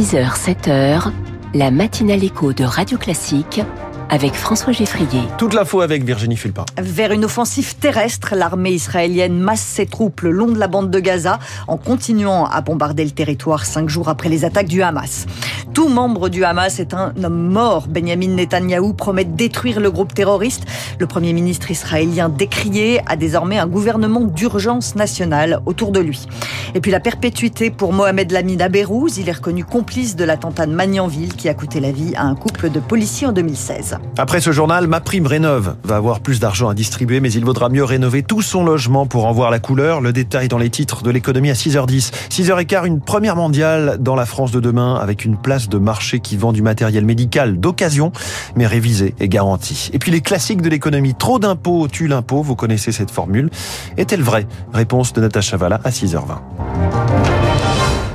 6h, 7h, la matinale écho de Radio Classique avec François Geffrier. Toute l'info avec Virginie Fulpin. Vers une offensive terrestre, l'armée israélienne masse ses troupes le long de la bande de Gaza en continuant à bombarder le territoire cinq jours après les attaques du Hamas. Tout membre du Hamas est un homme mort. Benjamin Netanyahou promet de détruire le groupe terroriste. Le premier ministre israélien décrié a désormais un gouvernement d'urgence nationale autour de lui. Et puis la perpétuité pour Mohamed Lamine Abérouz. Il est reconnu complice de l'attentat de Magnanville qui a coûté la vie à un couple de policiers en 2016. Après ce journal, ma prime rénove va avoir plus d'argent à distribuer, mais il vaudra mieux rénover tout son logement pour en voir la couleur. Le détail dans les titres de l'économie à 6h10. 6h15, une première mondiale dans la France de demain avec une place de marché qui vend du matériel médical d'occasion, mais révisé et garanti. Et puis les classiques de l'économie. Trop d'impôts tue l'impôt. Vous connaissez cette formule. Est-elle vraie? Réponse de Natacha Valla à 6h20.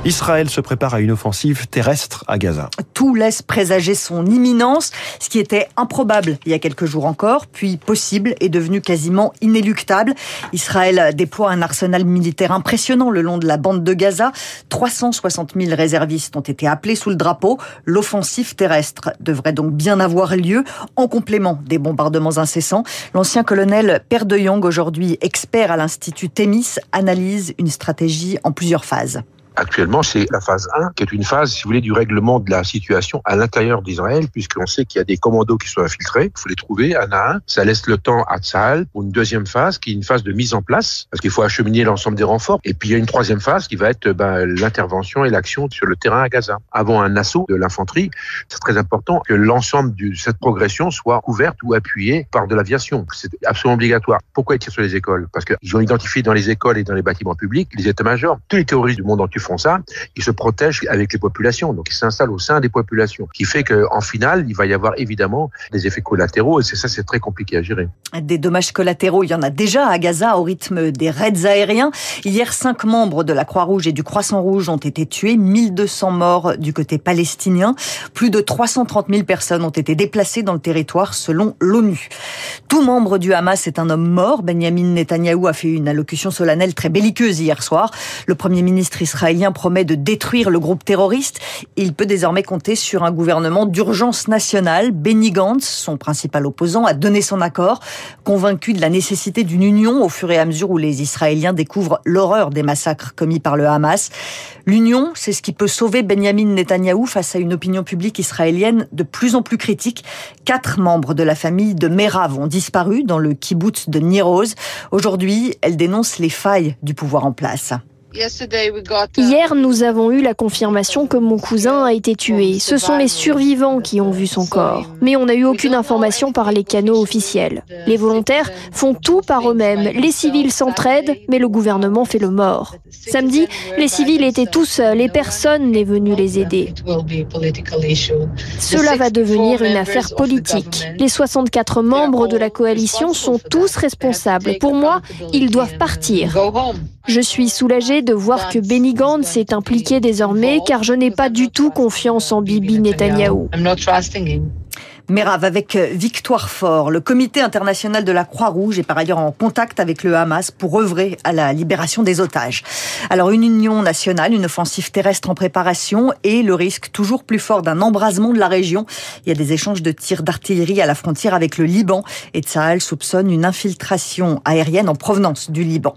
Israël se prépare à une offensive terrestre à Gaza. Tout laisse présager son imminence. Ce qui était improbable il y a quelques jours encore, puis possible, est devenu quasiment inéluctable. Israël déploie un arsenal militaire impressionnant le long de la bande de Gaza. 360 000 réservistes ont été appelés sous le drapeau. L'offensive terrestre devrait donc bien avoir lieu en complément des bombardements incessants. L'ancien colonel Per de Jong, aujourd'hui expert à l'Institut Thémis, analyse une stratégie en plusieurs phases. Actuellement, c'est la phase 1 qui est une phase, si vous voulez, du règlement de la situation à l'intérieur d'Israël, puisqu'on sait qu'il y a des commandos qui sont infiltrés. Il faut les trouver un à un. Ça laisse le temps à Tsahal pour une deuxième phase, qui est une phase de mise en place, parce qu'il faut acheminer l'ensemble des renforts. Et puis il y a une troisième phase qui va être ben, l'intervention et l'action sur le terrain à Gaza. Avant un assaut de l'infanterie, c'est très important que l'ensemble de cette progression soit couverte ou appuyée par de l'aviation. C'est absolument obligatoire. Pourquoi ils tirent sur les écoles? Parce qu'ils ont identifié dans les écoles et dans les bâtiments publics les états-majors. Tous les terroristes du monde entier font ça, ils se protègent avec les populations. Donc, ils s'installent au sein des populations, qui fait qu'en finale, il va y avoir évidemment des effets collatéraux, et c'est ça, c'est très compliqué à gérer. Des dommages collatéraux, il y en a déjà à Gaza au rythme des raids aériens. Hier, cinq membres de la Croix-Rouge et du Croissant-Rouge ont été tués, 1200 morts du côté palestinien. Plus de 330 000 personnes ont été déplacées dans le territoire selon l'ONU. Tout membre du Hamas est un homme mort. Benjamin Netanyahou a fait une allocution solennelle très belliqueuse hier soir. Le premier ministre israélien promet de détruire le groupe terroriste. Il peut désormais compter sur un gouvernement d'urgence nationale. Benny Gantz, son principal opposant, a donné son accord, convaincu de la nécessité d'une union au fur et à mesure où les Israéliens découvrent l'horreur des massacres commis par le Hamas. L'union, c'est ce qui peut sauver Benjamin Netanyahou face à une opinion publique israélienne de plus en plus critique. Quatre membres de la famille de Merav ont disparu dans le kibbutz de Niroz. Aujourd'hui, elle dénonce les failles du pouvoir en place. Hier, nous avons eu la confirmation que mon cousin a été tué. Ce sont les survivants qui ont vu son corps. Mais on n'a eu aucune information par les canaux officiels. Les volontaires font tout par eux-mêmes. Les civils s'entraident, mais le gouvernement fait le mort. Samedi, les civils étaient tout seuls et personne n'est venu les aider. Cela va devenir une affaire politique. Les 64 membres de la coalition sont tous responsables. Pour moi, ils doivent partir. Je suis soulagée de voir que Benny Gantz s'est impliqué désormais car je n'ai pas du tout confiance en Bibi Netanyahou. Merav avec euh, Victoire Fort. Le comité international de la Croix-Rouge est par ailleurs en contact avec le Hamas pour œuvrer à la libération des otages. Alors une union nationale, une offensive terrestre en préparation et le risque toujours plus fort d'un embrasement de la région. Il y a des échanges de tirs d'artillerie à la frontière avec le Liban et Tsahal soupçonne une infiltration aérienne en provenance du Liban.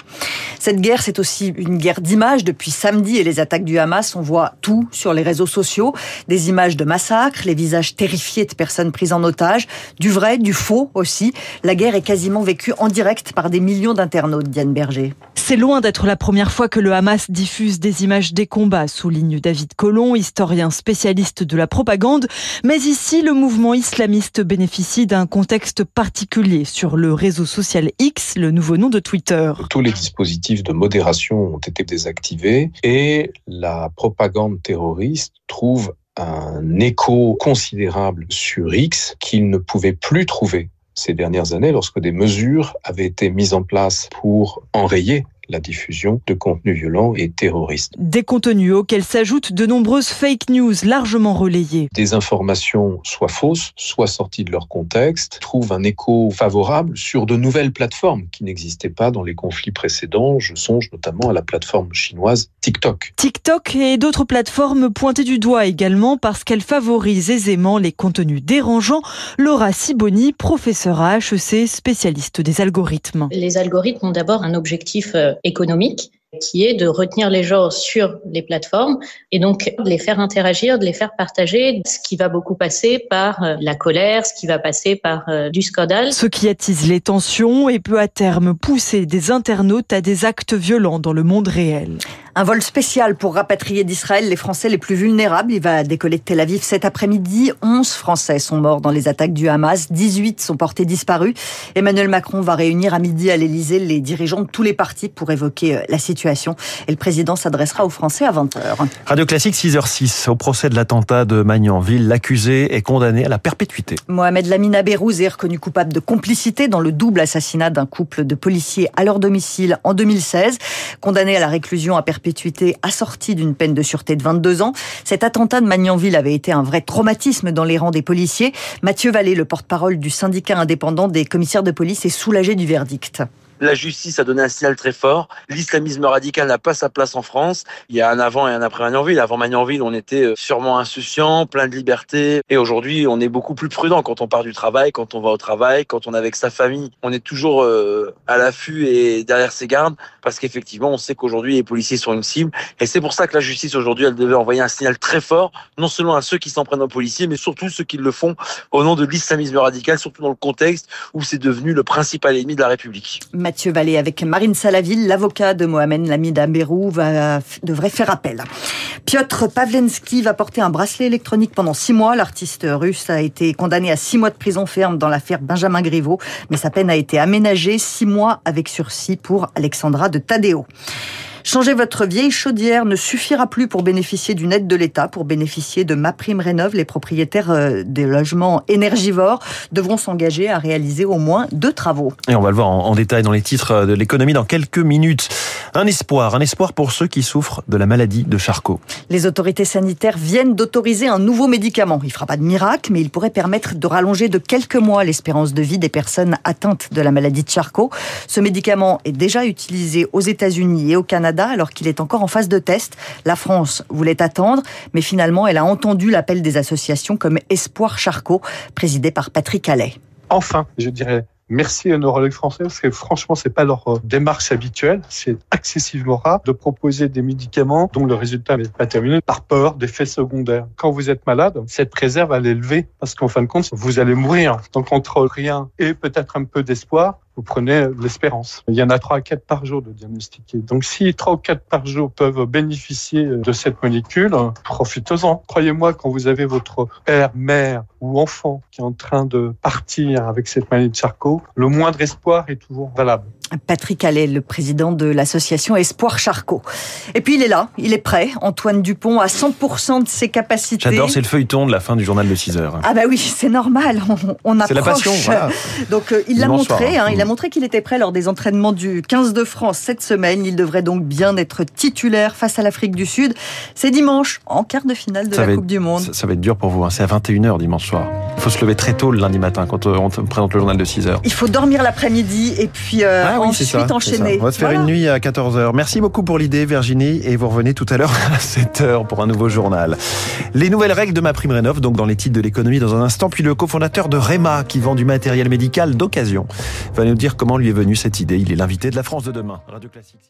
Cette guerre, c'est aussi une guerre d'images. Depuis samedi et les attaques du Hamas, on voit tout sur les réseaux sociaux. Des images de massacres, les visages terrifiés de personnes prise en otage, du vrai, du faux aussi. La guerre est quasiment vécue en direct par des millions d'internautes, Diane Berger. C'est loin d'être la première fois que le Hamas diffuse des images des combats, souligne David Colomb, historien spécialiste de la propagande. Mais ici, le mouvement islamiste bénéficie d'un contexte particulier sur le réseau social X, le nouveau nom de Twitter. Tous les dispositifs de modération ont été désactivés et la propagande terroriste trouve un écho considérable sur X qu'il ne pouvait plus trouver ces dernières années lorsque des mesures avaient été mises en place pour enrayer la diffusion de contenus violents et terroristes. Des contenus auxquels s'ajoutent de nombreuses fake news largement relayées. Des informations soit fausses, soit sorties de leur contexte, trouvent un écho favorable sur de nouvelles plateformes qui n'existaient pas dans les conflits précédents. Je songe notamment à la plateforme chinoise TikTok. TikTok et d'autres plateformes pointées du doigt également parce qu'elles favorisent aisément les contenus dérangeants. Laura Siboni, professeure à HEC, spécialiste des algorithmes. Les algorithmes ont d'abord un objectif euh, économique qui est de retenir les gens sur les plateformes et donc de les faire interagir, de les faire partager, ce qui va beaucoup passer par euh, la colère, ce qui va passer par euh, du scandale. Ce qui attise les tensions et peut à terme pousser des internautes à des actes violents dans le monde réel. Un vol spécial pour rapatrier d'Israël les Français les plus vulnérables. Il va décoller de Tel Aviv cet après-midi. 11 Français sont morts dans les attaques du Hamas. 18 sont portés disparus. Emmanuel Macron va réunir à midi à l'Elysée les dirigeants de tous les partis pour évoquer euh, la situation. Et le président s'adressera aux Français à 20h. Radio Classique 6h06. Au procès de l'attentat de Magnanville, l'accusé est condamné à la perpétuité. Mohamed Lamina Berrouz est reconnu coupable de complicité dans le double assassinat d'un couple de policiers à leur domicile en 2016. Condamné à la réclusion à perpétuité assortie d'une peine de sûreté de 22 ans. Cet attentat de Magnanville avait été un vrai traumatisme dans les rangs des policiers. Mathieu Vallée, le porte-parole du syndicat indépendant des commissaires de police, est soulagé du verdict. La justice a donné un signal très fort. L'islamisme radical n'a pas sa place en France. Il y a un avant et un après Magnanville. Avant Magnanville, on était euh, sûrement insouciant, plein de liberté. Et aujourd'hui, on est beaucoup plus prudent quand on part du travail, quand on va au travail, quand on est avec sa famille. On est toujours euh, à l'affût et derrière ses gardes parce qu'effectivement, on sait qu'aujourd'hui, les policiers sont une cible. Et c'est pour ça que la justice aujourd'hui, elle devait envoyer un signal très fort, non seulement à ceux qui s'en prennent aux policiers, mais surtout ceux qui le font au nom de l'islamisme radical, surtout dans le contexte où c'est devenu le principal ennemi de la République. Mathieu Vallée avec Marine Salaville, l'avocat de Mohamed Lamida Berou, va, devrait faire appel. Piotr Pavlensky va porter un bracelet électronique pendant six mois. L'artiste russe a été condamné à six mois de prison ferme dans l'affaire Benjamin Griveaux, mais sa peine a été aménagée six mois avec sursis pour Alexandra de Tadeo. Changer votre vieille chaudière ne suffira plus pour bénéficier d'une aide de l'État. Pour bénéficier de ma prime rénov, les propriétaires euh, des logements énergivores devront s'engager à réaliser au moins deux travaux. Et on va le voir en détail dans les titres de l'économie dans quelques minutes. Un espoir, un espoir pour ceux qui souffrent de la maladie de Charcot. Les autorités sanitaires viennent d'autoriser un nouveau médicament. Il ne fera pas de miracle, mais il pourrait permettre de rallonger de quelques mois l'espérance de vie des personnes atteintes de la maladie de Charcot. Ce médicament est déjà utilisé aux États-Unis et au Canada alors qu'il est encore en phase de test. La France voulait attendre, mais finalement elle a entendu l'appel des associations comme Espoir Charcot, présidé par Patrick Allais. Enfin, je dirais merci aux neurologues français parce que franchement, c'est pas leur euh, démarche habituelle. C'est excessivement rare de proposer des médicaments dont le résultat n'est pas terminé par peur d'effets secondaires. Quand vous êtes malade, cette réserve, elle est levée parce qu'en fin de compte, vous allez mourir. Donc, entre rien et peut-être un peu d'espoir, vous prenez l'espérance. Il y en a 3 à 4 par jour de diagnostiqués. Donc si 3 ou 4 par jour peuvent bénéficier de cette molécule, profitez-en. Croyez-moi, quand vous avez votre père, mère ou enfant qui est en train de partir avec cette maladie de Charcot, le moindre espoir est toujours valable. Patrick Allais, le président de l'association Espoir Charcot. Et puis il est là, il est prêt, Antoine Dupont, à 100% de ses capacités. J'adore, c'est le feuilleton de la fin du journal de 6 heures. Ah bah oui, c'est normal, on, approche. C'est la passion, voilà. Donc euh, il l'a montré, hein, il a montré qu'il était prêt lors des entraînements du 15 de France cette semaine. Il devrait donc bien être titulaire face à l'Afrique du Sud. C'est dimanche, en quart de finale de la Coupe du Monde. Ça, va être dur pour vous, hein. c'est à 21h dimanche soir. Il faut se lever très tôt le lundi matin quand euh, on présente le journal de 6 heures. Il faut dormir l'après-midi et puis... Euh, ah ensuite enchaîner. On va se faire une nuit à 14h. Merci beaucoup pour l'idée, Virginie, et vous revenez tout à l'heure à 7h pour un nouveau journal. Les nouvelles règles de ma prime rénov, donc dans les titres de l'économie dans un instant, puis le cofondateur de Rema, qui vend du matériel médical d'occasion, va nous dire comment lui est venue cette idée. Il est l'invité de la France de demain. Radio Classique.